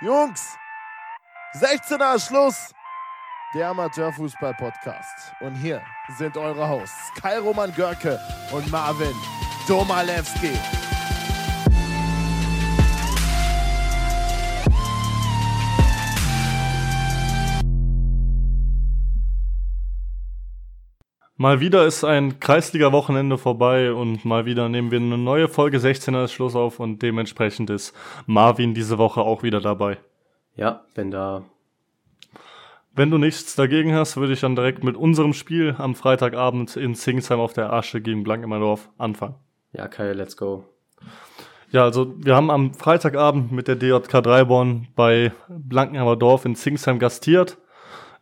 Jungs, 16er Schluss. Der Amateurfußball-Podcast. Und hier sind eure Hosts Kai Roman Görke und Marvin Domalewski. Mal wieder ist ein Kreisliga-Wochenende vorbei und mal wieder nehmen wir eine neue Folge 16er Schluss auf und dementsprechend ist Marvin diese Woche auch wieder dabei. Ja, bin da. Wenn du nichts dagegen hast, würde ich dann direkt mit unserem Spiel am Freitagabend in Singsheim auf der Asche gegen Blankenmerdorf anfangen. Ja, Kai, let's go. Ja, also wir haben am Freitagabend mit der DJK Dreiborn bei Blankenheimer Dorf in Singsheim gastiert.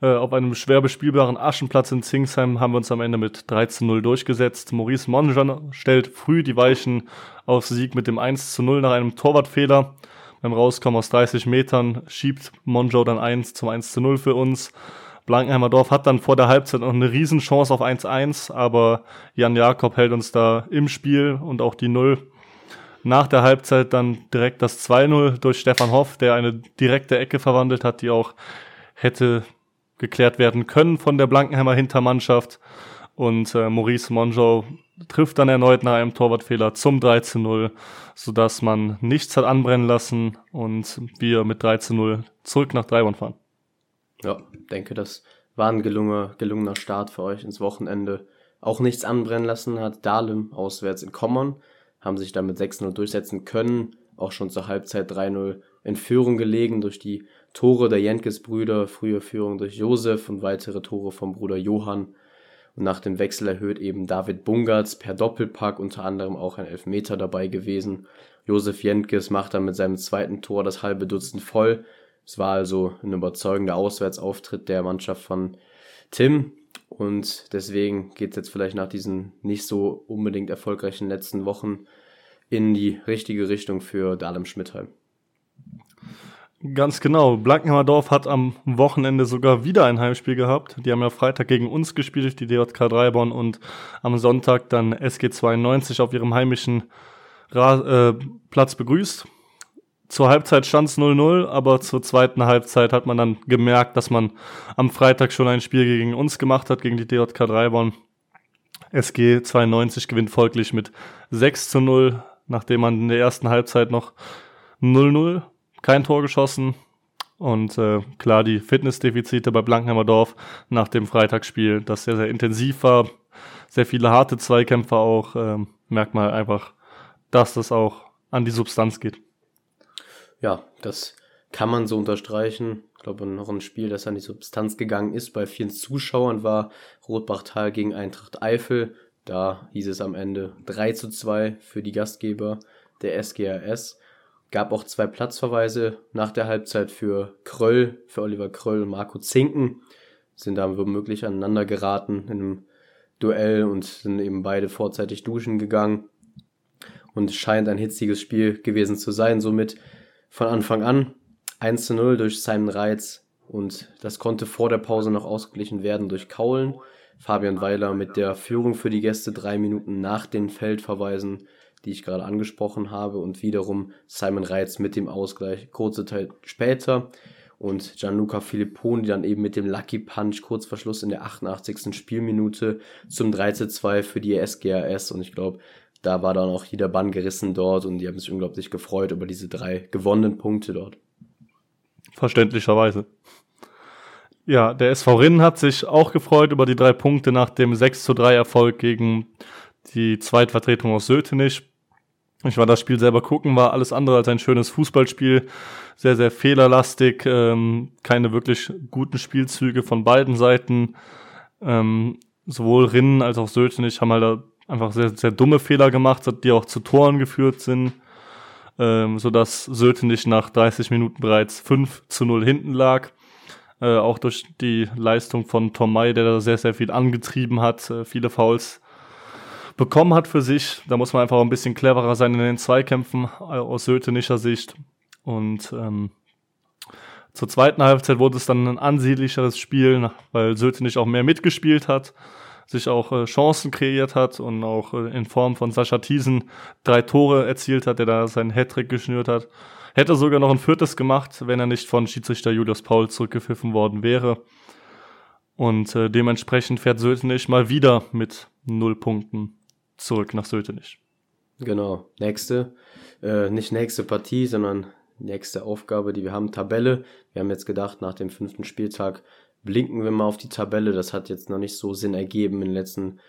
Äh, auf einem schwer bespielbaren Aschenplatz in Zingsheim haben wir uns am Ende mit 13-0 durchgesetzt. Maurice Monjan stellt früh die Weichen auf Sieg mit dem 1-0 nach einem Torwartfehler. Beim Rauskommen aus 30 Metern schiebt Monjo dann 1 zum 1-0 für uns. Blankenheimer Dorf hat dann vor der Halbzeit noch eine Riesenchance auf 1-1, aber Jan Jakob hält uns da im Spiel und auch die 0 nach der Halbzeit dann direkt das 2-0 durch Stefan Hoff, der eine direkte Ecke verwandelt hat, die auch hätte geklärt werden können von der Blankenheimer Hintermannschaft. Und äh, Maurice Monjo trifft dann erneut nach einem Torwartfehler zum 13-0, sodass man nichts hat anbrennen lassen und wir mit 13-0 zurück nach Dreiborn fahren. Ja, denke, das war ein gelungener, gelungener Start für euch ins Wochenende. Auch nichts anbrennen lassen hat Dahlem auswärts in Kommern, haben sich damit 6-0 durchsetzen können, auch schon zur Halbzeit 3-0 in Führung gelegen durch die Tore der Jenkes-Brüder, frühe Führung durch Josef und weitere Tore vom Bruder Johann. Und nach dem Wechsel erhöht eben David Bungertz per Doppelpack unter anderem auch ein Elfmeter dabei gewesen. Josef Jenkes macht dann mit seinem zweiten Tor das halbe Dutzend voll. Es war also ein überzeugender Auswärtsauftritt der Mannschaft von Tim. Und deswegen geht es jetzt vielleicht nach diesen nicht so unbedingt erfolgreichen letzten Wochen in die richtige Richtung für Dahlem Schmidtheim. Ganz genau. Blankenheimer Dorf hat am Wochenende sogar wieder ein Heimspiel gehabt. Die haben ja Freitag gegen uns gespielt, die DJK Dreiborn, und am Sonntag dann SG 92 auf ihrem heimischen Ra äh, Platz begrüßt. Zur Halbzeit stand es 0-0, aber zur zweiten Halbzeit hat man dann gemerkt, dass man am Freitag schon ein Spiel gegen uns gemacht hat, gegen die DJK Dreiborn. SG 92 gewinnt folglich mit 6 zu 0, nachdem man in der ersten Halbzeit noch 0-0 kein Tor geschossen. Und äh, klar, die Fitnessdefizite bei Blankenheimer Dorf nach dem Freitagsspiel, das sehr, sehr intensiv war. Sehr viele harte Zweikämpfe auch. Ähm, merkt man einfach, dass das auch an die Substanz geht. Ja, das kann man so unterstreichen. Ich glaube, noch ein Spiel, das an die Substanz gegangen ist bei vielen Zuschauern, war Rotbachtal gegen Eintracht Eifel. Da hieß es am Ende 3 zu 2 für die Gastgeber der SGRS. Gab auch zwei Platzverweise nach der Halbzeit für Kröll, für Oliver Kröll und Marco Zinken. Sind da womöglich aneinander geraten in einem Duell und sind eben beide vorzeitig duschen gegangen. Und es scheint ein hitziges Spiel gewesen zu sein. Somit von Anfang an 1 zu 0 durch Simon Reitz. Und das konnte vor der Pause noch ausgeglichen werden durch Kaulen. Fabian Weiler mit der Führung für die Gäste drei Minuten nach den Feldverweisen die ich gerade angesprochen habe, und wiederum Simon Reitz mit dem Ausgleich kurze Zeit später und Gianluca Filipponi dann eben mit dem Lucky Punch kurz vor Schluss in der 88. Spielminute zum 3 zu 2 für die SGAS und ich glaube, da war dann auch jeder Bann gerissen dort und die haben sich unglaublich gefreut über diese drei gewonnenen Punkte dort. Verständlicherweise. Ja, der SV Rinn hat sich auch gefreut über die drei Punkte nach dem 6 zu 3 Erfolg gegen die Zweitvertretung aus Sötenich. Ich war das Spiel selber gucken, war alles andere als ein schönes Fußballspiel. Sehr, sehr fehlerlastig, ähm, keine wirklich guten Spielzüge von beiden Seiten. Ähm, sowohl Rinnen als auch Sötenich haben halt einfach sehr, sehr dumme Fehler gemacht, die auch zu Toren geführt sind. Ähm, sodass Sötenich nach 30 Minuten bereits 5 zu 0 hinten lag. Äh, auch durch die Leistung von Tom May, der da sehr, sehr viel angetrieben hat, äh, viele Fouls bekommen hat für sich. Da muss man einfach ein bisschen cleverer sein in den Zweikämpfen aus Sötenischer Sicht. Und ähm, zur zweiten Halbzeit wurde es dann ein ansehnlicheres Spiel, weil Sötenich auch mehr mitgespielt hat. sich auch äh, Chancen kreiert hat und auch äh, in Form von Sascha Thiesen drei Tore erzielt hat, der da seinen Hattrick geschnürt hat. Hätte sogar noch ein viertes gemacht, wenn er nicht von Schiedsrichter Julius Paul zurückgepfiffen worden wäre. Und äh, dementsprechend fährt Sötenich mal wieder mit null Punkten zurück nach Sötenich. Genau. Nächste, äh, nicht nächste Partie, sondern nächste Aufgabe, die wir haben, Tabelle. Wir haben jetzt gedacht, nach dem fünften Spieltag blinken wir mal auf die Tabelle. Das hat jetzt noch nicht so Sinn ergeben in den letzten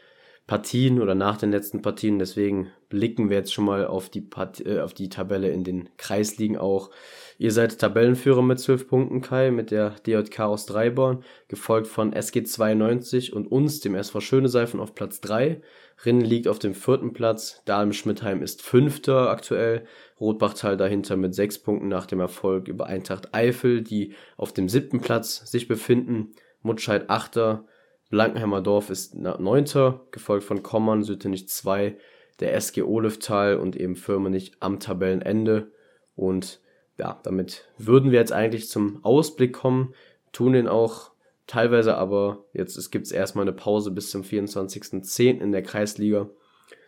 Partien oder nach den letzten Partien. Deswegen blicken wir jetzt schon mal auf die, Part äh, auf die Tabelle in den Kreisligen auch. Ihr seid Tabellenführer mit 12 Punkten, Kai, mit der DJK aus Dreiborn, gefolgt von SG 92 und uns, dem SV Schöneseifen, auf Platz 3. Rinnen liegt auf dem vierten Platz, Dahlem-Schmidtheim ist Fünfter aktuell, Rotbachtal dahinter mit 6 Punkten nach dem Erfolg über Eintracht Eifel, die auf dem siebten Platz sich befinden, Mutscheid Achter, Blankenheimer Dorf ist Neunter, gefolgt von Kommern, Süttenich 2, der SG Oleftal und eben Firmenich am Tabellenende. Und ja, damit würden wir jetzt eigentlich zum Ausblick kommen, tun den auch teilweise, aber jetzt gibt es erstmal eine Pause bis zum 24.10. in der Kreisliga.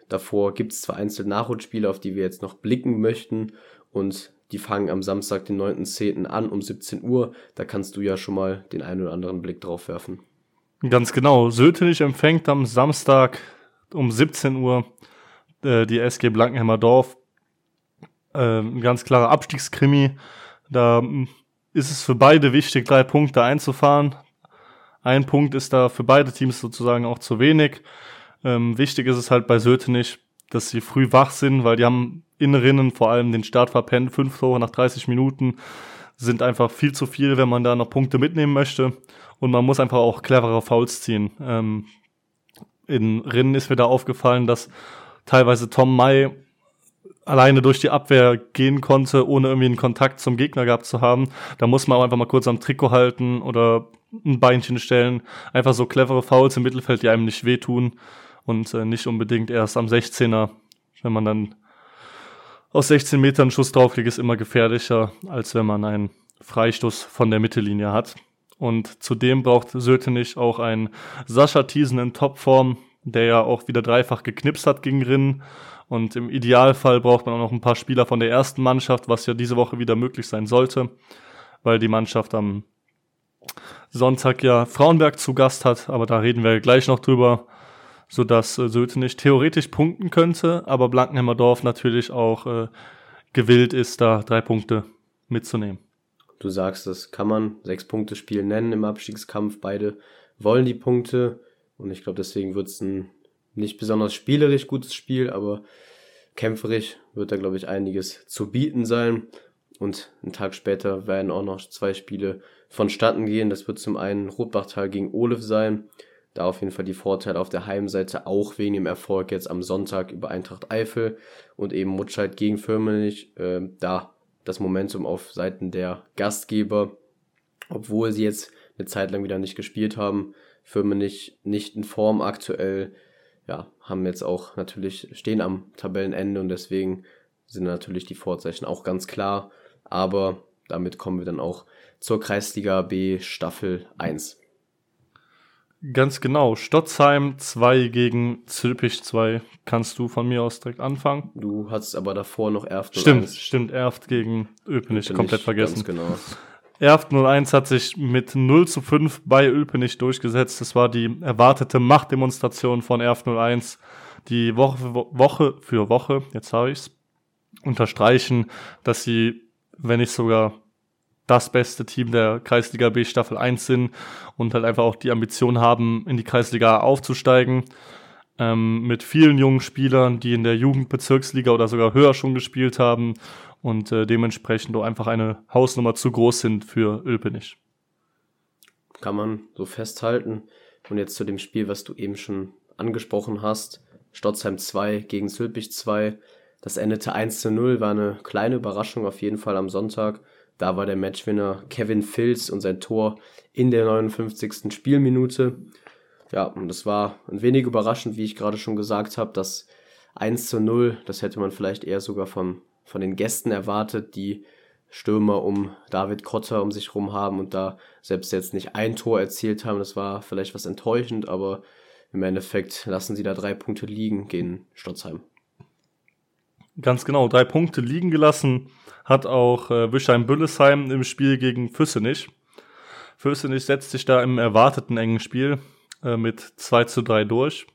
Davor gibt es zwar einzelne Nachholspiele, auf die wir jetzt noch blicken möchten und die fangen am Samstag, den 9.10. an um 17 Uhr. Da kannst du ja schon mal den einen oder anderen Blick drauf werfen. Ganz genau. Sötenich empfängt am Samstag um 17 Uhr äh, die SG Blankenheimer Dorf. Äh, ein ganz klarer Abstiegskrimi. Da hm, ist es für beide wichtig, drei Punkte einzufahren. Ein Punkt ist da für beide Teams sozusagen auch zu wenig. Ähm, wichtig ist es halt bei Sötenich, dass sie früh wach sind, weil die haben Innerinnen vor allem den Start verpennt. Fünf Tore nach 30 Minuten sind einfach viel zu viel, wenn man da noch Punkte mitnehmen möchte. Und man muss einfach auch clevere Fouls ziehen. Ähm, in Rinnen ist mir da aufgefallen, dass teilweise Tom May alleine durch die Abwehr gehen konnte, ohne irgendwie einen Kontakt zum Gegner gehabt zu haben. Da muss man auch einfach mal kurz am Trikot halten oder ein Beinchen stellen. Einfach so clevere Fouls im Mittelfeld, die einem nicht wehtun und äh, nicht unbedingt erst am 16er, wenn man dann aus 16 Metern Schuss draufkriegt, ist immer gefährlicher, als wenn man einen Freistoß von der Mittellinie hat. Und zudem braucht Sötenich auch einen Sascha Thiesen in Topform, der ja auch wieder dreifach geknipst hat gegen Rinnen. Und im Idealfall braucht man auch noch ein paar Spieler von der ersten Mannschaft, was ja diese Woche wieder möglich sein sollte, weil die Mannschaft am Sonntag ja Frauenberg zu Gast hat, aber da reden wir gleich noch drüber, sodass äh, Sötenich theoretisch punkten könnte, aber Blankenheimer Dorf natürlich auch äh, gewillt ist, da drei Punkte mitzunehmen. Du sagst, das kann man Sechs-Punkte-Spiel nennen im Abstiegskampf. Beide wollen die Punkte. Und ich glaube, deswegen wird es ein nicht besonders spielerisch gutes Spiel, aber kämpferisch wird da, glaube ich, einiges zu bieten sein. Und einen Tag später werden auch noch zwei Spiele vonstatten gehen. Das wird zum einen Rotbachtal gegen Olef sein. Da auf jeden Fall die Vorteile auf der Heimseite, auch wegen dem Erfolg jetzt am Sonntag über Eintracht Eifel und eben Mutscheid gegen Firmenich. Äh, da das Momentum auf Seiten der Gastgeber, obwohl sie jetzt eine Zeit lang wieder nicht gespielt haben. Firmen nicht, nicht in Form aktuell, ja, haben jetzt auch natürlich, stehen am Tabellenende und deswegen sind natürlich die Vorzeichen auch ganz klar. Aber damit kommen wir dann auch zur Kreisliga B Staffel 1. Ganz genau. Stotzheim 2 gegen Zülpich 2. Kannst du von mir aus direkt anfangen? Du hattest aber davor noch Erft 01. Stimmt, stimmt. Erft gegen Öpenich. Komplett vergessen. Ganz genau. Erft 01 hat sich mit 0 zu 5 bei Ölpenich durchgesetzt. Das war die erwartete Machtdemonstration von Erft 01, die Woche für Woche, für Woche jetzt habe ich's, unterstreichen, dass sie, wenn nicht sogar das beste Team der Kreisliga B Staffel 1 sind und halt einfach auch die Ambition haben, in die Kreisliga A aufzusteigen. Ähm, mit vielen jungen Spielern, die in der Jugendbezirksliga oder sogar höher schon gespielt haben und äh, dementsprechend auch einfach eine Hausnummer zu groß sind für Ölpenich. Kann man so festhalten. Und jetzt zu dem Spiel, was du eben schon angesprochen hast. Stotzheim 2 gegen Sülpich 2. Das endete 1 zu 0, war eine kleine Überraschung auf jeden Fall am Sonntag. Da war der Matchwinner Kevin Filz und sein Tor in der 59. Spielminute. Ja, und das war ein wenig überraschend, wie ich gerade schon gesagt habe, das 1 zu 0, das hätte man vielleicht eher sogar von, von den Gästen erwartet, die Stürmer um David Kotter um sich rum haben und da selbst jetzt nicht ein Tor erzielt haben. Das war vielleicht was enttäuschend, aber im Endeffekt lassen sie da drei Punkte liegen gegen Stotzheim. Ganz genau, drei Punkte liegen gelassen hat auch äh, Wischheim-Büllesheim im Spiel gegen Füssenich. Füssenich setzt sich da im erwarteten engen Spiel äh, mit 2 zu 3 durch.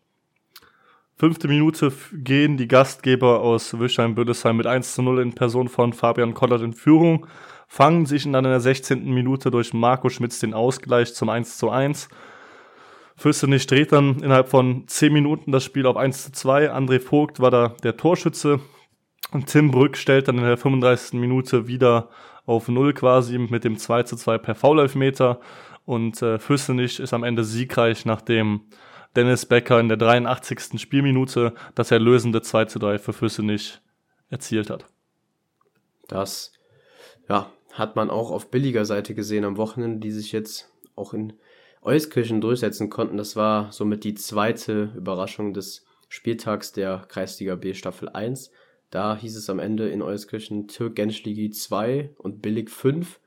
Fünfte Minute gehen die Gastgeber aus Wischheim-Büllesheim mit 1 zu 0 in Person von Fabian Kollert in Führung, fangen sich dann in der 16. Minute durch Marco Schmitz den Ausgleich zum 1 zu 1. Fürstenich dreht dann innerhalb von 10 Minuten das Spiel auf 1 zu 2. André Vogt war da der Torschütze. Und Tim Brück stellt dann in der 35. Minute wieder auf Null quasi mit dem 2 zu 2 per Foulelfmeter. Und äh, Fürstenich ist am Ende siegreich, nachdem Dennis Becker in der 83. Spielminute das erlösende 2 zu 3 für Fürstenich erzielt hat. Das, ja, hat man auch auf billiger Seite gesehen am Wochenende, die sich jetzt auch in Euskirchen durchsetzen konnten. Das war somit die zweite Überraschung des Spieltags der Kreisliga B Staffel 1. Da hieß es am Ende in Euskirchen Türk Genschligi 2 und Billig 5.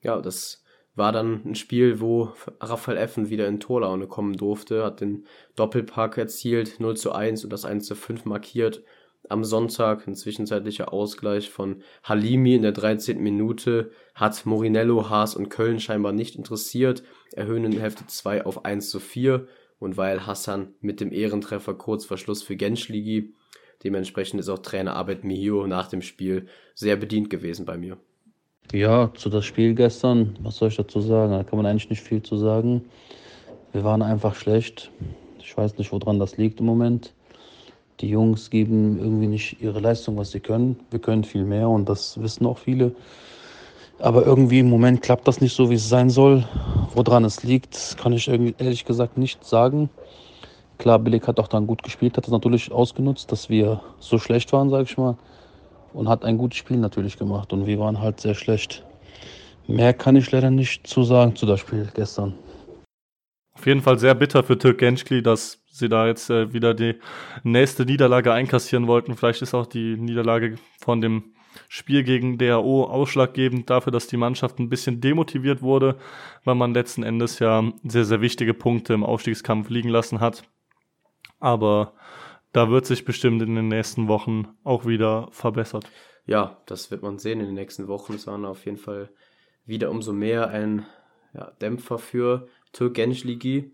Ja, das war dann ein Spiel, wo Raphael Effen wieder in Torlaune kommen durfte, hat den Doppelpack erzielt, 0 zu 1 und das 1 zu 5 markiert. Am Sonntag ein zwischenzeitlicher Ausgleich von Halimi in der 13. Minute hat Morinello, Haas und Köln scheinbar nicht interessiert, erhöhen in Hälfte 2 auf 1 zu 4 und weil Hassan mit dem Ehrentreffer kurz vor Schluss für Genschligi Dementsprechend ist auch Trainer Abed Mihio nach dem Spiel sehr bedient gewesen bei mir. Ja, zu das Spiel gestern, was soll ich dazu sagen? Da kann man eigentlich nicht viel zu sagen. Wir waren einfach schlecht. Ich weiß nicht, woran das liegt im Moment. Die Jungs geben irgendwie nicht ihre Leistung, was sie können. Wir können viel mehr und das wissen auch viele. Aber irgendwie im Moment klappt das nicht so, wie es sein soll. Woran es liegt, kann ich ehrlich gesagt nicht sagen. Klar, Billig hat auch dann gut gespielt, hat das natürlich ausgenutzt, dass wir so schlecht waren, sage ich mal. Und hat ein gutes Spiel natürlich gemacht. Und wir waren halt sehr schlecht. Mehr kann ich leider nicht zu sagen zu das Spiel gestern. Auf jeden Fall sehr bitter für Türk Gençkli, dass sie da jetzt äh, wieder die nächste Niederlage einkassieren wollten. Vielleicht ist auch die Niederlage von dem Spiel gegen DAO ausschlaggebend dafür, dass die Mannschaft ein bisschen demotiviert wurde, weil man letzten Endes ja sehr, sehr wichtige Punkte im Aufstiegskampf liegen lassen hat. Aber da wird sich bestimmt in den nächsten Wochen auch wieder verbessert. Ja, das wird man sehen in den nächsten Wochen. Es waren auf jeden Fall wieder umso mehr ein ja, Dämpfer für Türk Gençligi.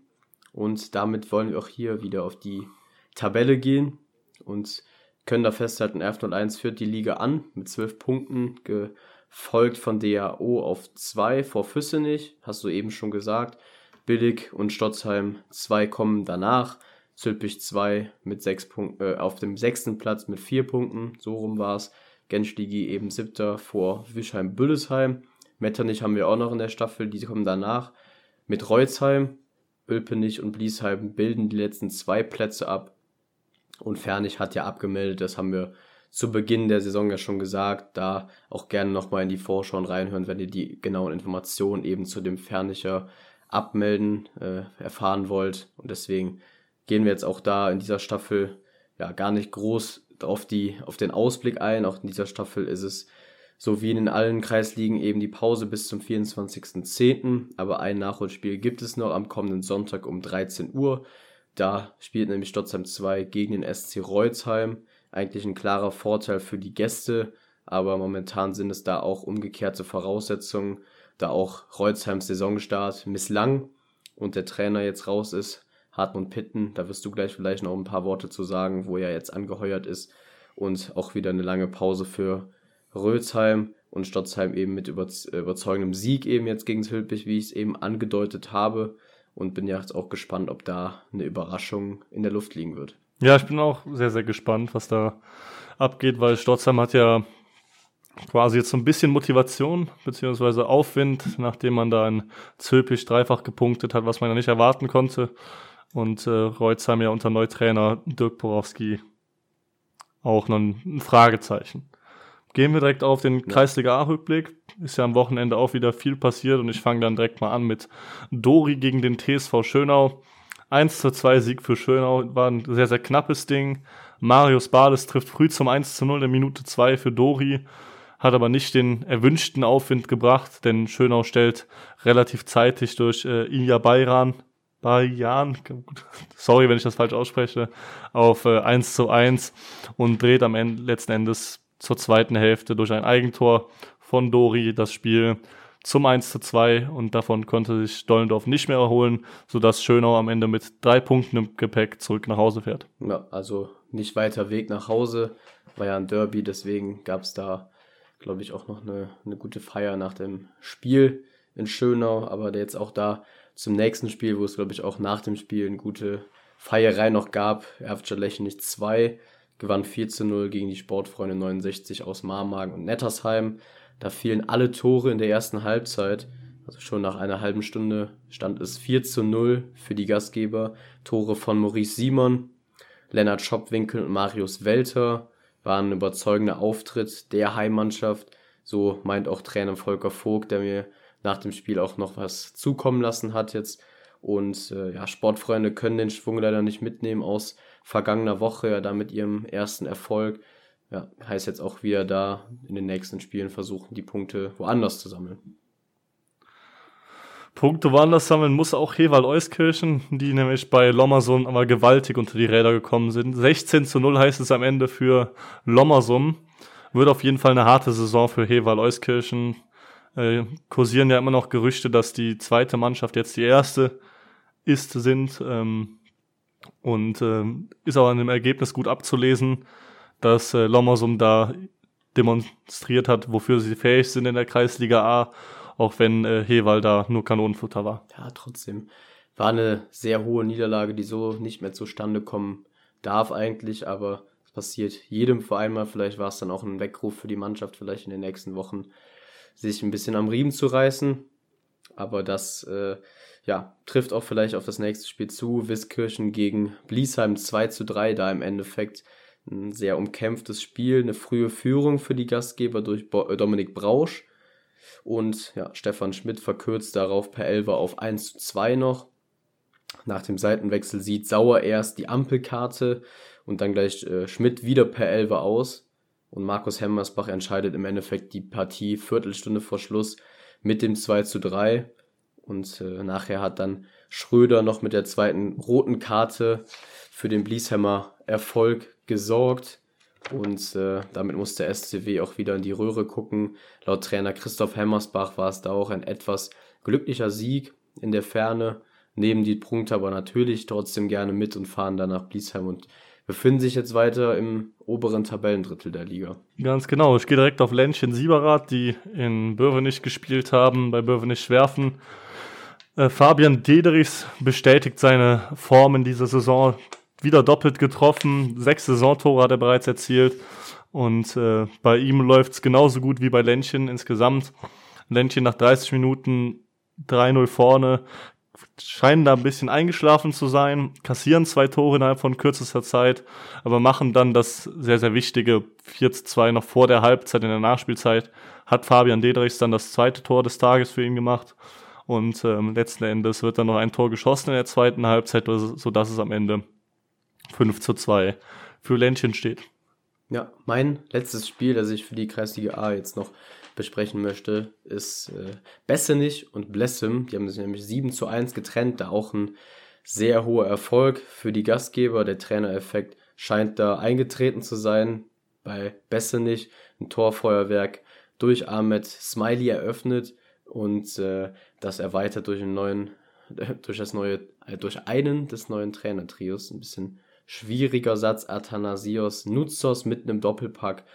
Und damit wollen wir auch hier wieder auf die Tabelle gehen und können da festhalten, F01 führt die Liga an mit 12 Punkten, gefolgt von DAO auf 2 vor Füssenich, hast du eben schon gesagt. Billig und Stotzheim 2 kommen danach. Zülpich 2 mit sechs Punkten, äh, auf dem sechsten Platz mit vier Punkten, so rum war es. Genschligi eben siebter vor Wischheim-Büllesheim. Metternich haben wir auch noch in der Staffel, die kommen danach. Mit Reutzheim, Ölpenich und Bliesheim bilden die letzten zwei Plätze ab. Und Fernich hat ja abgemeldet, das haben wir zu Beginn der Saison ja schon gesagt. Da auch gerne nochmal in die Vorschauen reinhören, wenn ihr die genauen Informationen eben zu dem Fernicher Abmelden äh, erfahren wollt. Und deswegen gehen wir jetzt auch da in dieser Staffel ja gar nicht groß auf, die, auf den Ausblick ein. Auch in dieser Staffel ist es so wie in allen Kreisligen eben die Pause bis zum 24.10. Aber ein Nachholspiel gibt es noch am kommenden Sonntag um 13 Uhr. Da spielt nämlich Stotzheim 2 gegen den SC Reutzheim. Eigentlich ein klarer Vorteil für die Gäste, aber momentan sind es da auch umgekehrte Voraussetzungen, da auch Reutzheims Saisonstart misslang und der Trainer jetzt raus ist, Hartmut Pitten, da wirst du gleich vielleicht noch ein paar Worte zu sagen, wo er jetzt angeheuert ist. Und auch wieder eine lange Pause für Rölsheim und Stotzheim eben mit überzeugendem Sieg eben jetzt gegen Hülpich, wie ich es eben angedeutet habe. Und bin ja jetzt auch gespannt, ob da eine Überraschung in der Luft liegen wird. Ja, ich bin auch sehr, sehr gespannt, was da abgeht, weil Stotzheim hat ja quasi jetzt so ein bisschen Motivation beziehungsweise Aufwind, nachdem man da ein Zülpich dreifach gepunktet hat, was man ja nicht erwarten konnte. Und äh, Reutzheim ja unter Neutrainer Dirk Borowski auch noch ein Fragezeichen. Gehen wir direkt auf den Kreisliga A-Rückblick. Ist ja am Wochenende auch wieder viel passiert und ich fange dann direkt mal an mit Dori gegen den TSV Schönau. 1 zu 2 Sieg für Schönau war ein sehr, sehr knappes Ding. Marius Bades trifft früh zum 1 zu 0 in Minute 2 für Dori, hat aber nicht den erwünschten Aufwind gebracht, denn Schönau stellt relativ zeitig durch äh, Ilja Bayran Bayan, sorry, wenn ich das falsch ausspreche, auf äh, 1 zu 1 und dreht am Ende, letzten Endes zur zweiten Hälfte durch ein Eigentor von Dori das Spiel zum 1 zu 2 und davon konnte sich Dollendorf nicht mehr erholen, sodass Schönau am Ende mit drei Punkten im Gepäck zurück nach Hause fährt. Ja, also nicht weiter Weg nach Hause, war ja ein Derby, deswegen gab es da, glaube ich, auch noch eine, eine gute Feier nach dem Spiel in Schönau, aber jetzt auch da zum nächsten Spiel, wo es, glaube ich, auch nach dem Spiel eine gute Feierei noch gab. Erftscher nicht 2 gewann 4 zu 0 gegen die Sportfreunde 69 aus Marmagen und Nettersheim. Da fielen alle Tore in der ersten Halbzeit. Also schon nach einer halben Stunde stand es 4 zu 0 für die Gastgeber. Tore von Maurice Simon, Lennart Schopwinkel und Marius Welter waren ein überzeugender Auftritt der Heimmannschaft. So meint auch Trainer Volker Vogt, der mir nach dem Spiel auch noch was zukommen lassen hat jetzt. Und äh, ja, Sportfreunde können den Schwung leider nicht mitnehmen aus vergangener Woche, ja, da mit ihrem ersten Erfolg. Ja, heißt jetzt auch wieder da in den nächsten Spielen versuchen, die Punkte woanders zu sammeln. Punkte woanders sammeln muss auch Hewald Euskirchen, die nämlich bei Lommersum aber gewaltig unter die Räder gekommen sind. 16 zu 0 heißt es am Ende für Lommersum. Wird auf jeden Fall eine harte Saison für Hewald Euskirchen. Äh, kursieren ja immer noch Gerüchte, dass die zweite Mannschaft jetzt die erste ist, sind. Ähm, und äh, ist auch an dem Ergebnis gut abzulesen, dass äh, Lommersum da demonstriert hat, wofür sie fähig sind in der Kreisliga A, auch wenn äh, Hewald da nur Kanonenfutter war. Ja, trotzdem. War eine sehr hohe Niederlage, die so nicht mehr zustande kommen darf eigentlich, aber es passiert jedem vor einmal. Vielleicht war es dann auch ein Weckruf für die Mannschaft, vielleicht in den nächsten Wochen sich ein bisschen am Riemen zu reißen. Aber das äh, ja, trifft auch vielleicht auf das nächste Spiel zu. Wiskirchen gegen Bliesheim 2 zu 3, da im Endeffekt ein sehr umkämpftes Spiel, eine frühe Führung für die Gastgeber durch Bo äh, Dominik Brausch. Und ja, Stefan Schmidt verkürzt darauf per Elfer auf 1 zu 2 noch. Nach dem Seitenwechsel sieht Sauer erst die Ampelkarte und dann gleich äh, Schmidt wieder per Elfer aus. Und Markus Hemmersbach entscheidet im Endeffekt die Partie Viertelstunde vor Schluss mit dem 2 zu 3. Und äh, nachher hat dann Schröder noch mit der zweiten roten Karte für den Blieshammer Erfolg gesorgt. Und äh, damit musste SCW auch wieder in die Röhre gucken. Laut Trainer Christoph Hemmersbach war es da auch ein etwas glücklicher Sieg in der Ferne. Nehmen die Punkte aber natürlich trotzdem gerne mit und fahren dann nach Bliesheim und befinden sich jetzt weiter im oberen Tabellendrittel der Liga. Ganz genau. Ich gehe direkt auf Ländchen Sieberath, die in Bövenich gespielt haben, bei Bövenich Schwerfen. Äh, Fabian Dederichs bestätigt seine Form in dieser Saison. Wieder doppelt getroffen. Sechs Saisontore hat er bereits erzielt. Und äh, bei ihm läuft es genauso gut wie bei Ländchen insgesamt. Ländchen nach 30 Minuten 3-0 vorne, scheinen da ein bisschen eingeschlafen zu sein, kassieren zwei Tore innerhalb von kürzester Zeit, aber machen dann das sehr, sehr wichtige 4 2 noch vor der Halbzeit in der Nachspielzeit. Hat Fabian Dedrichs dann das zweite Tor des Tages für ihn gemacht. Und ähm, letzten Endes wird dann noch ein Tor geschossen in der zweiten Halbzeit, sodass es am Ende 5 zu 2 für Ländchen steht. Ja, mein letztes Spiel, das ich für die Kreisliga A jetzt noch besprechen möchte, ist äh, Bessenich und Blessem. Die haben sich nämlich 7 zu 1 getrennt, da auch ein sehr hoher Erfolg für die Gastgeber. Der Trainereffekt scheint da eingetreten zu sein. Bei Bessenich ein Torfeuerwerk durch Ahmed Smiley eröffnet und äh, das erweitert durch einen neuen, durch das neue, äh, durch einen des neuen Trainertrios. Ein bisschen schwieriger Satz Athanasios Nutzos mit einem Doppelpack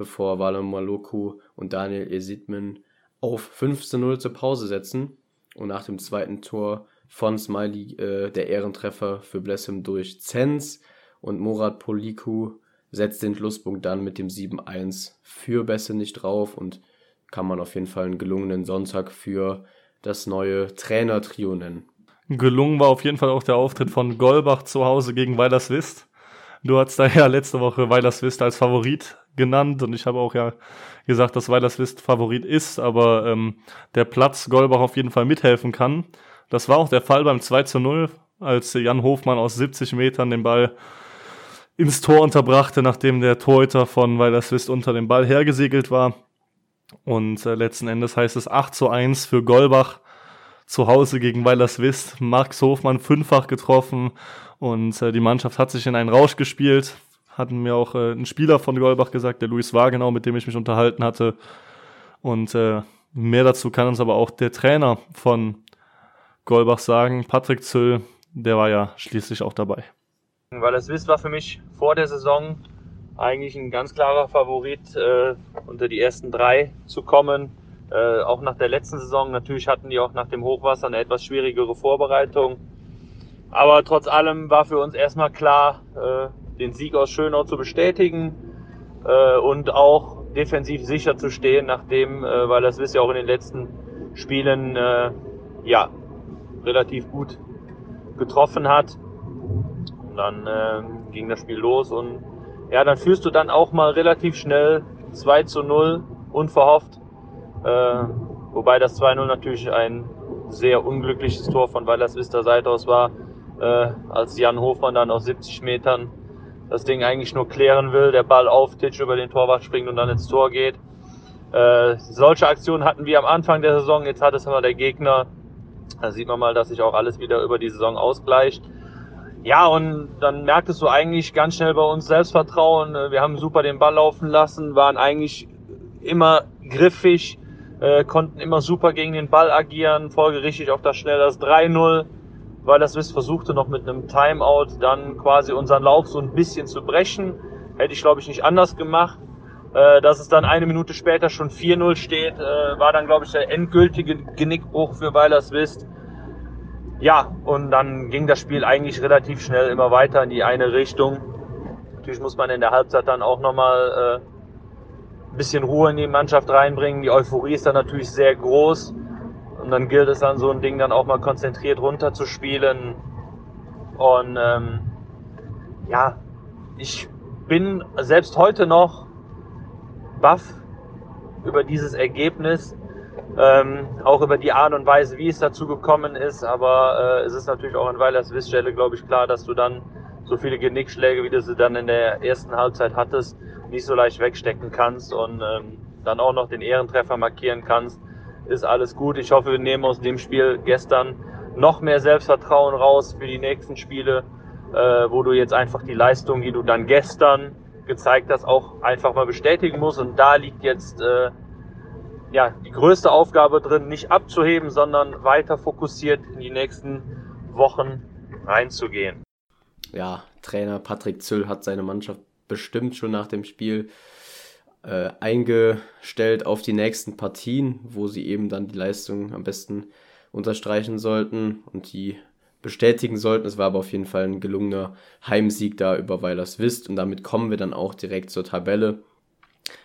bevor Valon Maloku und Daniel Esidman auf 15 0 zur Pause setzen. Und nach dem zweiten Tor von Smiley äh, der Ehrentreffer für Blessem durch Zenz und Murat Poliku setzt den Schlusspunkt dann mit dem 7-1 für Besse nicht drauf und kann man auf jeden Fall einen gelungenen Sonntag für das neue Trainertrio nennen. Gelungen war auf jeden Fall auch der Auftritt von Golbach zu Hause gegen Weilerswist. Du hast da ja letzte Woche Weilerswist als Favorit genannt und ich habe auch ja gesagt, dass Weilerswist Favorit ist, aber ähm, der Platz Golbach auf jeden Fall mithelfen kann. Das war auch der Fall beim 2 zu 0, als Jan Hofmann aus 70 Metern den Ball ins Tor unterbrachte, nachdem der Torhüter von Weilerswist unter dem Ball hergesegelt war. Und äh, letzten Endes heißt es 8 zu 1 für Golbach zu Hause gegen Weilerswist. Max Hofmann fünffach getroffen und äh, die Mannschaft hat sich in einen Rausch gespielt. Hatten mir auch äh, ein Spieler von Golbach gesagt, der Luis Wagenau, mit dem ich mich unterhalten hatte. Und äh, mehr dazu kann uns aber auch der Trainer von Golbach sagen, Patrick Zöll, der war ja schließlich auch dabei. Weil das Wiss war für mich vor der Saison eigentlich ein ganz klarer Favorit, äh, unter die ersten drei zu kommen. Äh, auch nach der letzten Saison. Natürlich hatten die auch nach dem Hochwasser eine etwas schwierigere Vorbereitung. Aber trotz allem war für uns erstmal klar, äh, den Sieg aus Schönau zu bestätigen äh, und auch defensiv sicher zu stehen, nachdem, äh, weil das wisst ja auch in den letzten Spielen äh, ja relativ gut getroffen hat. Und dann äh, ging das Spiel los und ja, dann führst du dann auch mal relativ schnell 2 zu 0, unverhofft. Äh, wobei das 2-0 natürlich ein sehr unglückliches Tor von Weilers Vista Seite aus war, äh, als Jan Hofmann dann aus 70 Metern das Ding eigentlich nur klären will, der Ball auf Titsch über den Torwart springt und dann ins Tor geht. Äh, solche Aktionen hatten wir am Anfang der Saison, jetzt hat es aber der Gegner. Da sieht man mal, dass sich auch alles wieder über die Saison ausgleicht. Ja, und dann merktest du eigentlich ganz schnell bei uns Selbstvertrauen. Wir haben super den Ball laufen lassen, waren eigentlich immer griffig, äh, konnten immer super gegen den Ball agieren, folgerichtig auf das schnell das 3-0, weil das Wiss versuchte noch mit einem Timeout dann quasi unseren Lauf so ein bisschen zu brechen. Hätte ich glaube ich nicht anders gemacht. Äh, dass es dann eine Minute später schon 4-0 steht, äh, war dann glaube ich der endgültige Genickbruch für Weilers Wist. Ja, und dann ging das Spiel eigentlich relativ schnell immer weiter in die eine Richtung. Natürlich muss man in der Halbzeit dann auch nochmal äh, ein bisschen Ruhe in die Mannschaft reinbringen. Die Euphorie ist dann natürlich sehr groß. Und dann gilt es dann, so ein Ding dann auch mal konzentriert runterzuspielen. Und ähm, ja, ich bin selbst heute noch baff über dieses Ergebnis, ähm, auch über die Art und Weise, wie es dazu gekommen ist. Aber äh, es ist natürlich auch an Weilers Wissstelle, glaube ich, klar, dass du dann so viele Genickschläge, wie du sie dann in der ersten Halbzeit hattest, nicht so leicht wegstecken kannst und ähm, dann auch noch den Ehrentreffer markieren kannst. Ist alles gut. Ich hoffe, wir nehmen aus dem Spiel gestern noch mehr Selbstvertrauen raus für die nächsten Spiele, äh, wo du jetzt einfach die Leistung, die du dann gestern gezeigt hast, auch einfach mal bestätigen musst. Und da liegt jetzt äh, ja, die größte Aufgabe drin, nicht abzuheben, sondern weiter fokussiert in die nächsten Wochen reinzugehen. Ja, Trainer Patrick Züll hat seine Mannschaft bestimmt schon nach dem Spiel äh, eingestellt auf die nächsten Partien, wo sie eben dann die Leistung am besten unterstreichen sollten und die bestätigen sollten. Es war aber auf jeden Fall ein gelungener Heimsieg da über Weilers Wist und damit kommen wir dann auch direkt zur Tabelle.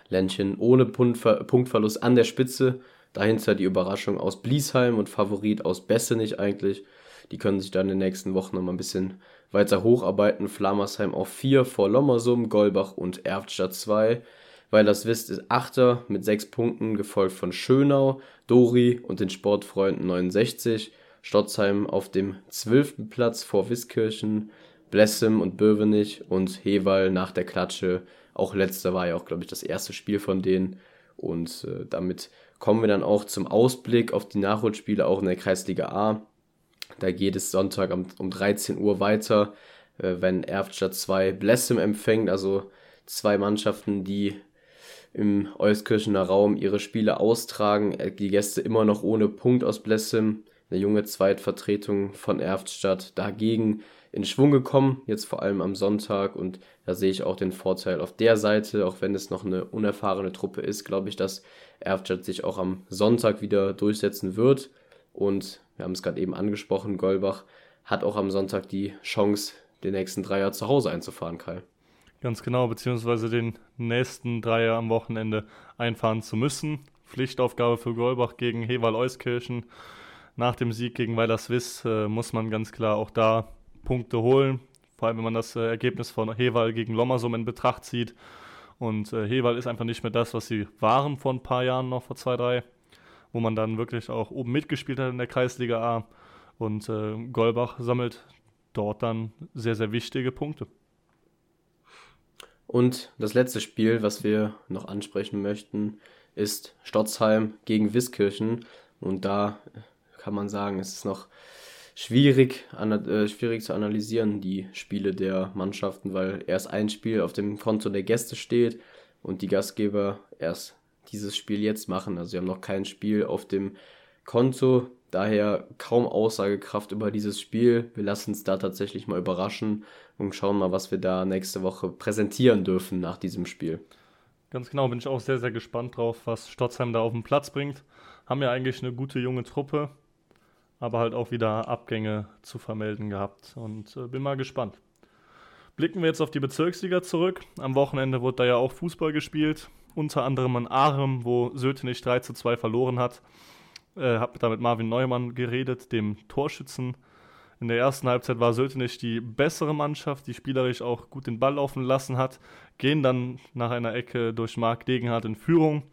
Ländchen ohne Punktverlust an der Spitze. Dahinter die Überraschung aus Bliesheim und Favorit aus Bessenich eigentlich. Die können sich dann in den nächsten Wochen nochmal ein bisschen weiter hocharbeiten. Flammersheim auf 4 vor Lommersum, Golbach und Erftstadt 2. Weil das wisst, ist Achter mit 6 Punkten, gefolgt von Schönau, Dori und den Sportfreunden 69. Stotzheim auf dem 12. Platz vor Wiskirchen, Blessem und Böwenich und Hewal nach der Klatsche auch letzter war ja auch, glaube ich, das erste Spiel von denen. Und äh, damit kommen wir dann auch zum Ausblick auf die Nachholspiele auch in der Kreisliga A. Da geht es Sonntag um, um 13 Uhr weiter, äh, wenn Erftstadt 2 Blessem empfängt, also zwei Mannschaften, die im Euskirchener Raum ihre Spiele austragen. Äh, die Gäste immer noch ohne Punkt aus Blessem. Eine junge Zweitvertretung von Erftstadt dagegen in Schwung gekommen, jetzt vor allem am Sonntag. Und da sehe ich auch den Vorteil auf der Seite, auch wenn es noch eine unerfahrene Truppe ist, glaube ich, dass Erftstadt sich auch am Sonntag wieder durchsetzen wird. Und wir haben es gerade eben angesprochen, Golbach hat auch am Sonntag die Chance, den nächsten Dreier zu Hause einzufahren, Kai. Ganz genau, beziehungsweise den nächsten Dreier am Wochenende einfahren zu müssen. Pflichtaufgabe für Golbach gegen Hewal-Euskirchen. Nach dem Sieg gegen Weiler Swiss äh, muss man ganz klar auch da Punkte holen. Vor allem, wenn man das äh, Ergebnis von Hewal gegen Lommersum in Betracht zieht. Und äh, Hewal ist einfach nicht mehr das, was sie waren vor ein paar Jahren noch, vor zwei, drei, wo man dann wirklich auch oben mitgespielt hat in der Kreisliga A. Und äh, Golbach sammelt dort dann sehr, sehr wichtige Punkte. Und das letzte Spiel, was wir noch ansprechen möchten, ist Stotzheim gegen Wiskirchen. Und da kann man sagen, es ist noch schwierig, äh, schwierig zu analysieren, die Spiele der Mannschaften, weil erst ein Spiel auf dem Konto der Gäste steht und die Gastgeber erst dieses Spiel jetzt machen. Also sie haben noch kein Spiel auf dem Konto, daher kaum Aussagekraft über dieses Spiel. Wir lassen uns da tatsächlich mal überraschen und schauen mal, was wir da nächste Woche präsentieren dürfen nach diesem Spiel. Ganz genau, bin ich auch sehr, sehr gespannt drauf, was Stotzheim da auf den Platz bringt. Haben ja eigentlich eine gute junge Truppe aber halt auch wieder Abgänge zu vermelden gehabt und äh, bin mal gespannt. Blicken wir jetzt auf die Bezirksliga zurück. Am Wochenende wurde da ja auch Fußball gespielt, unter anderem an Arem, wo Sötenich 3 zu 2 verloren hat. Äh, hab da mit Marvin Neumann geredet, dem Torschützen. In der ersten Halbzeit war Sötenich die bessere Mannschaft, die spielerisch auch gut den Ball laufen lassen hat, gehen dann nach einer Ecke durch Marc Degenhardt in Führung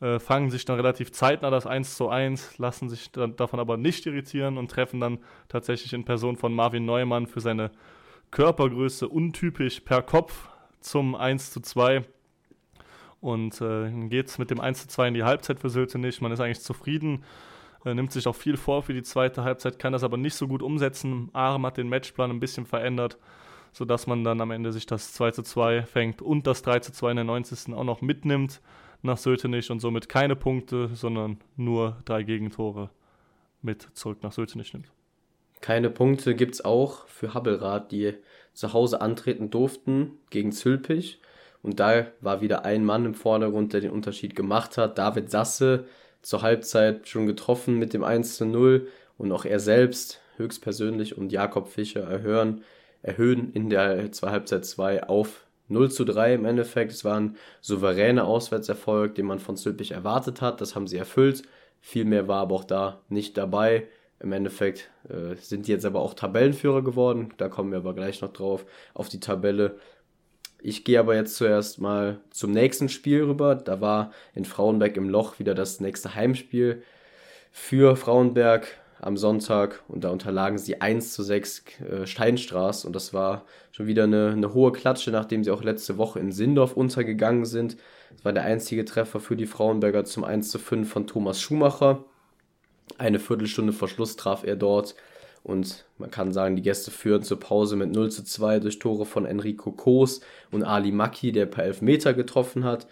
äh, fangen sich dann relativ zeitnah das 1 zu 1, lassen sich dann davon aber nicht irritieren und treffen dann tatsächlich in Person von Marvin Neumann für seine Körpergröße untypisch per Kopf zum 1 zu 2. Und äh, dann geht es mit dem 1 zu 2 in die Halbzeit für Sylte nicht. Man ist eigentlich zufrieden, äh, nimmt sich auch viel vor für die zweite Halbzeit, kann das aber nicht so gut umsetzen. Arem hat den Matchplan ein bisschen verändert, sodass man dann am Ende sich das 2 zu 2 fängt und das 3 zu 2 in der 90. auch noch mitnimmt nach Sötenich und somit keine Punkte, sondern nur drei Gegentore mit zurück nach Sötenich nimmt. Keine Punkte gibt es auch für Habbelrad, die zu Hause antreten durften gegen Zülpich. Und da war wieder ein Mann im Vordergrund, der den Unterschied gemacht hat. David Sasse zur Halbzeit schon getroffen mit dem 1 zu 0 und auch er selbst höchstpersönlich und Jakob Fischer erhöhen, erhöhen in der Halbzeit 2 auf 0 zu 3 im Endeffekt. Es war ein souveräner Auswärtserfolg, den man von Zülpich erwartet hat. Das haben sie erfüllt. Viel mehr war aber auch da nicht dabei. Im Endeffekt äh, sind die jetzt aber auch Tabellenführer geworden. Da kommen wir aber gleich noch drauf auf die Tabelle. Ich gehe aber jetzt zuerst mal zum nächsten Spiel rüber. Da war in Frauenberg im Loch wieder das nächste Heimspiel für Frauenberg am Sonntag und da unterlagen sie 1 zu 6 äh, Steinstraß und das war schon wieder eine, eine hohe Klatsche, nachdem sie auch letzte Woche in Sindorf untergegangen sind. Das war der einzige Treffer für die Frauenberger zum 1 zu 5 von Thomas Schumacher. Eine Viertelstunde vor Schluss traf er dort und man kann sagen, die Gäste führen zur Pause mit 0 zu 2 durch Tore von Enrico Koos und Ali Maki, der per Elfmeter getroffen hat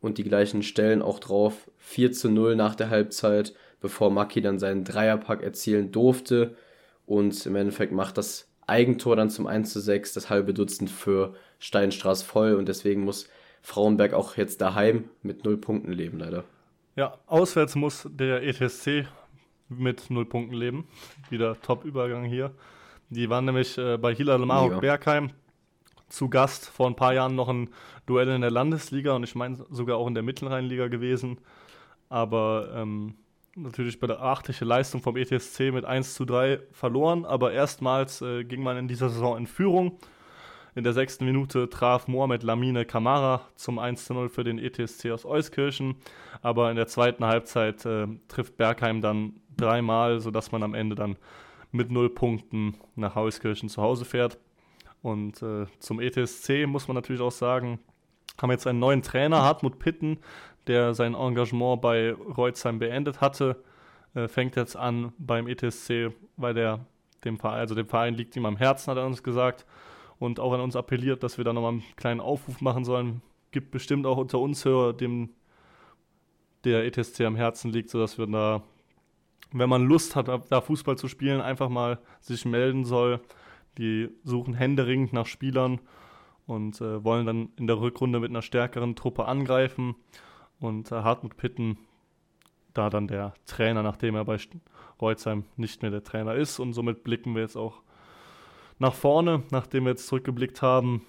und die gleichen Stellen auch drauf. 4 zu 0 nach der Halbzeit bevor Maki dann seinen Dreierpack erzielen durfte. Und im Endeffekt macht das Eigentor dann zum 1 zu 6, das halbe Dutzend für Steinstraß voll. Und deswegen muss Frauenberg auch jetzt daheim mit null Punkten leben, leider. Ja, auswärts muss der ETSC mit null Punkten leben. Wieder Top-Übergang hier. Die waren nämlich äh, bei Hilal Marok Bergheim zu Gast vor ein paar Jahren noch ein Duell in der Landesliga und ich meine sogar auch in der Mittelrheinliga gewesen. Aber ähm, natürlich beachtliche Leistung vom ETSC mit 1 zu 3 verloren, aber erstmals äh, ging man in dieser Saison in Führung. In der sechsten Minute traf Mohamed Lamine Kamara zum 1 zu 0 für den ETSC aus Euskirchen, aber in der zweiten Halbzeit äh, trifft Bergheim dann dreimal, sodass man am Ende dann mit null Punkten nach Euskirchen zu Hause fährt. Und äh, zum ETSC muss man natürlich auch sagen, haben jetzt einen neuen Trainer, Hartmut Pitten, der sein Engagement bei Reutzheim beendet hatte, äh, fängt jetzt an beim ETSC, weil der dem Verein, also dem Verein liegt ihm am Herzen, hat er uns gesagt. Und auch an uns appelliert, dass wir da nochmal einen kleinen Aufruf machen sollen. Gibt bestimmt auch unter uns Hörer, dem der ETSC am Herzen liegt, sodass wir da, wenn man Lust hat, da Fußball zu spielen, einfach mal sich melden soll. Die suchen händeringend nach Spielern und äh, wollen dann in der Rückrunde mit einer stärkeren Truppe angreifen. Und äh, Hartmut Pitten, da dann der Trainer, nachdem er bei Reutzheim nicht mehr der Trainer ist. Und somit blicken wir jetzt auch nach vorne, nachdem wir jetzt zurückgeblickt haben.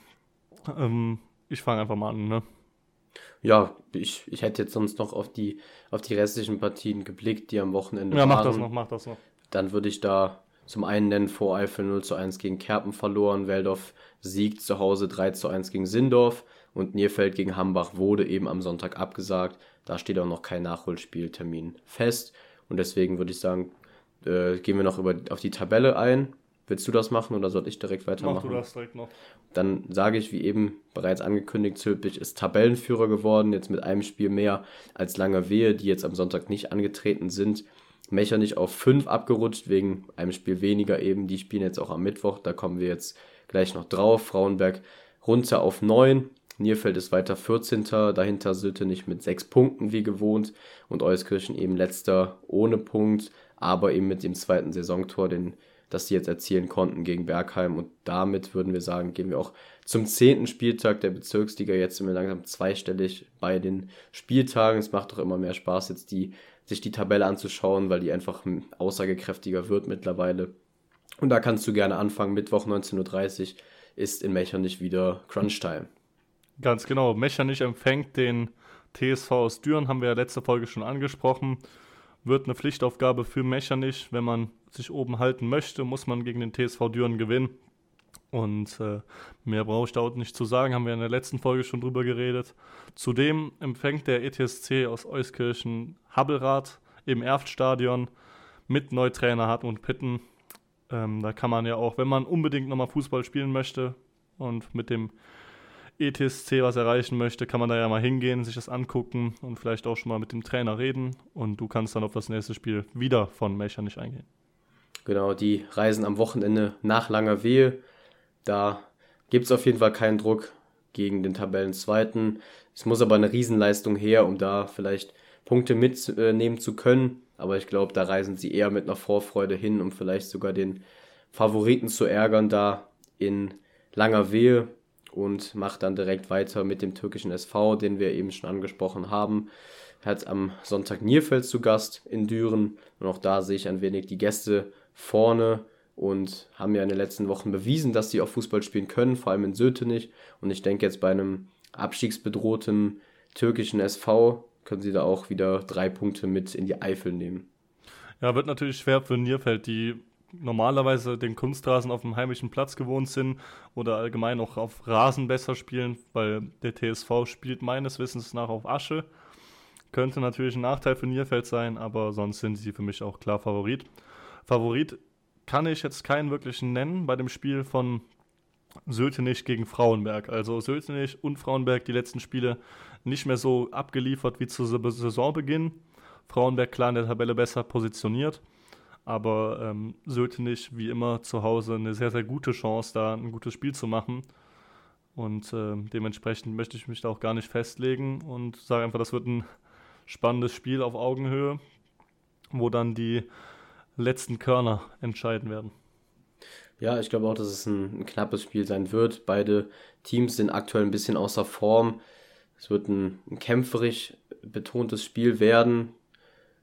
Ähm, ich fange einfach mal an, ne? Ja, ich, ich hätte jetzt sonst noch auf die, auf die restlichen Partien geblickt, die am Wochenende ja, waren. Ja, mach das noch, mach das noch. Dann würde ich da zum einen nennen Voreifel 0 zu 1 gegen Kerpen verloren, Weldorf siegt zu Hause 3 zu 1 gegen Sindorf und Nierfeld gegen Hambach wurde eben am Sonntag abgesagt. Da steht auch noch kein Nachholspieltermin fest und deswegen würde ich sagen, äh, gehen wir noch über, auf die Tabelle ein. Willst du das machen oder soll ich direkt weitermachen? Mach du das direkt noch. Dann sage ich, wie eben bereits angekündigt, Zülpich ist Tabellenführer geworden, jetzt mit einem Spiel mehr als Lange Wehe, die jetzt am Sonntag nicht angetreten sind. Mechernich auf 5 abgerutscht, wegen einem Spiel weniger eben. Die spielen jetzt auch am Mittwoch, da kommen wir jetzt gleich noch drauf. Frauenberg runter auf 9. Nierfeld ist weiter 14. Dahinter Sültenich mit 6 Punkten wie gewohnt und Euskirchen eben letzter ohne Punkt, aber eben mit dem zweiten Saisontor, den, das sie jetzt erzielen konnten gegen Bergheim. Und damit würden wir sagen, gehen wir auch zum zehnten Spieltag der Bezirksliga. Jetzt sind wir langsam zweistellig bei den Spieltagen. Es macht doch immer mehr Spaß, jetzt die, sich die Tabelle anzuschauen, weil die einfach aussagekräftiger wird mittlerweile. Und da kannst du gerne anfangen. Mittwoch 19.30 Uhr ist in Mechernich wieder Crunch-Time. Ganz genau. Mechernich empfängt den TSV aus Düren, haben wir ja letzte Folge schon angesprochen. Wird eine Pflichtaufgabe für Mechernich. Wenn man sich oben halten möchte, muss man gegen den TSV Düren gewinnen. Und äh, mehr brauche ich da auch nicht zu sagen, haben wir in der letzten Folge schon drüber geredet. Zudem empfängt der ETSC aus Euskirchen Habbelrad im Erftstadion mit Neutrainer Hartmut Pitten. Ähm, da kann man ja auch, wenn man unbedingt nochmal Fußball spielen möchte und mit dem ETSC was erreichen möchte, kann man da ja mal hingehen, sich das angucken und vielleicht auch schon mal mit dem Trainer reden. Und du kannst dann auf das nächste Spiel wieder von Mecher nicht eingehen. Genau, die reisen am Wochenende nach langer Wehe. Da gibt es auf jeden Fall keinen Druck gegen den Tabellenzweiten. Es muss aber eine Riesenleistung her, um da vielleicht Punkte mitnehmen zu können. Aber ich glaube, da reisen sie eher mit einer Vorfreude hin, um vielleicht sogar den Favoriten zu ärgern, da in langer Wehe und macht dann direkt weiter mit dem türkischen SV, den wir eben schon angesprochen haben. Er hat am Sonntag Nierfeld zu Gast in Düren und auch da sehe ich ein wenig die Gäste vorne und haben ja in den letzten Wochen bewiesen, dass sie auch Fußball spielen können, vor allem in Sötenich. Und ich denke jetzt bei einem abstiegsbedrohten türkischen SV können sie da auch wieder drei Punkte mit in die Eifel nehmen. Ja, wird natürlich schwer für Nierfeld, die normalerweise den Kunstrasen auf dem heimischen Platz gewohnt sind oder allgemein auch auf Rasen besser spielen, weil der TSV spielt meines Wissens nach auf Asche. Könnte natürlich ein Nachteil für Nierfeld sein, aber sonst sind sie für mich auch klar Favorit. Favorit kann ich jetzt keinen wirklichen nennen bei dem Spiel von Sötenich gegen Frauenberg. Also Sötenich und Frauenberg die letzten Spiele nicht mehr so abgeliefert wie zu Saisonbeginn. Frauenberg klar in der Tabelle besser positioniert. Aber ähm, Sötenich wie immer zu Hause eine sehr, sehr gute Chance, da ein gutes Spiel zu machen. Und äh, dementsprechend möchte ich mich da auch gar nicht festlegen und sage einfach, das wird ein spannendes Spiel auf Augenhöhe, wo dann die letzten Körner entscheiden werden. Ja, ich glaube auch, dass es ein, ein, knappes Spiel sein wird. Beide Teams sind aktuell ein bisschen außer Form. Es wird ein, ein kämpferisch betontes Spiel werden.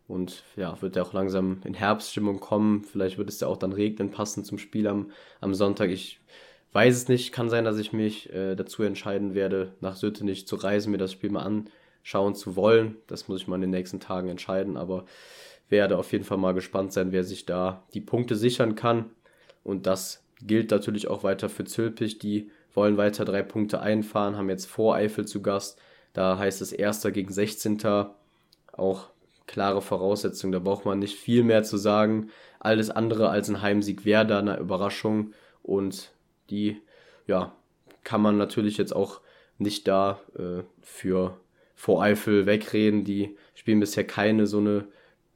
Und ja, wird ja auch langsam in Herbststimmung kommen. Vielleicht wird es ja auch dann regnen, passend zum Spiel am, am Sonntag. Ich weiß es nicht. Kann sein, dass ich mich äh, dazu entscheiden werde, nach Süttenich zu reisen, mir das Spiel mal anschauen zu wollen. Das muss ich mal in den nächsten Tagen entscheiden. Aber werde auf jeden Fall mal gespannt sein, wer sich da die Punkte sichern kann. Und das gilt natürlich auch weiter für Zülpich. Die wollen weiter drei Punkte einfahren, haben jetzt vor Eifel zu Gast. Da heißt es Erster gegen 16. Auch klare Voraussetzung, da braucht man nicht viel mehr zu sagen. Alles andere als ein Heimsieg wäre da eine Überraschung und die, ja, kann man natürlich jetzt auch nicht da äh, für vor Eifel wegreden. Die spielen bisher keine so eine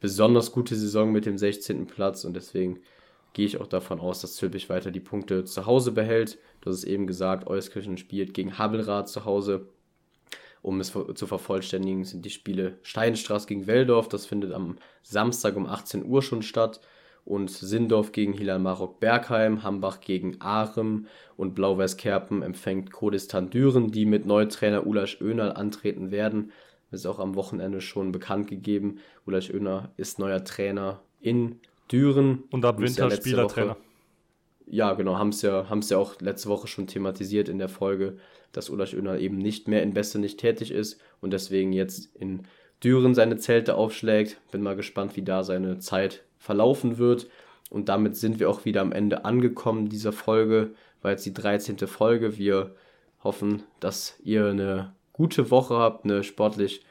besonders gute Saison mit dem 16. Platz und deswegen gehe ich auch davon aus, dass Zülpich weiter die Punkte zu Hause behält. Hast es eben gesagt, Euskirchen spielt gegen Habelrad zu Hause. Um es zu vervollständigen, sind die Spiele Steinstraß gegen Weldorf, das findet am Samstag um 18 Uhr schon statt. Und Sindorf gegen Hilal Marok Bergheim, Hambach gegen Arem und Blau-Weiß Kerpen empfängt Kodistan Düren, die mit Neutrainer Ulasch Önal antreten werden. Ist auch am Wochenende schon bekannt gegeben. Ulrich Öner ist neuer Trainer in Düren. Und ab Winter ja Spielertrainer. Ja, genau, haben es ja, ja auch letzte Woche schon thematisiert in der Folge, dass Ulrich Öner eben nicht mehr in Beste nicht tätig ist und deswegen jetzt in Düren seine Zelte aufschlägt. Bin mal gespannt, wie da seine Zeit verlaufen wird. Und damit sind wir auch wieder am Ende angekommen dieser Folge. War jetzt die 13. Folge. Wir hoffen, dass ihr eine gute Woche habt, eine sportlich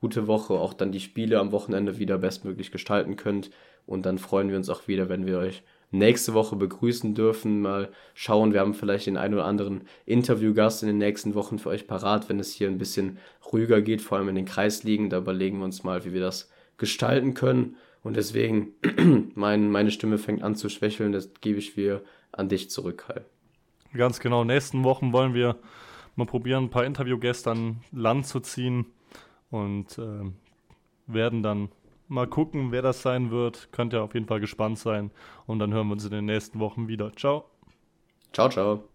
gute Woche, auch dann die Spiele am Wochenende wieder bestmöglich gestalten könnt. Und dann freuen wir uns auch wieder, wenn wir euch nächste Woche begrüßen dürfen. Mal schauen, wir haben vielleicht den einen oder anderen Interviewgast in den nächsten Wochen für euch parat, wenn es hier ein bisschen ruhiger geht, vor allem in den Kreisligen. Da überlegen wir uns mal, wie wir das gestalten können. Und deswegen, mein, meine Stimme fängt an zu schwächeln, das gebe ich wieder an dich zurück, Kai. Ganz genau. Nächsten Wochen wollen wir mal probieren, ein paar Interviewgäste an Land zu ziehen und äh, werden dann mal gucken, wer das sein wird. Könnt ihr auf jeden Fall gespannt sein. Und dann hören wir uns in den nächsten Wochen wieder. Ciao. Ciao, ciao.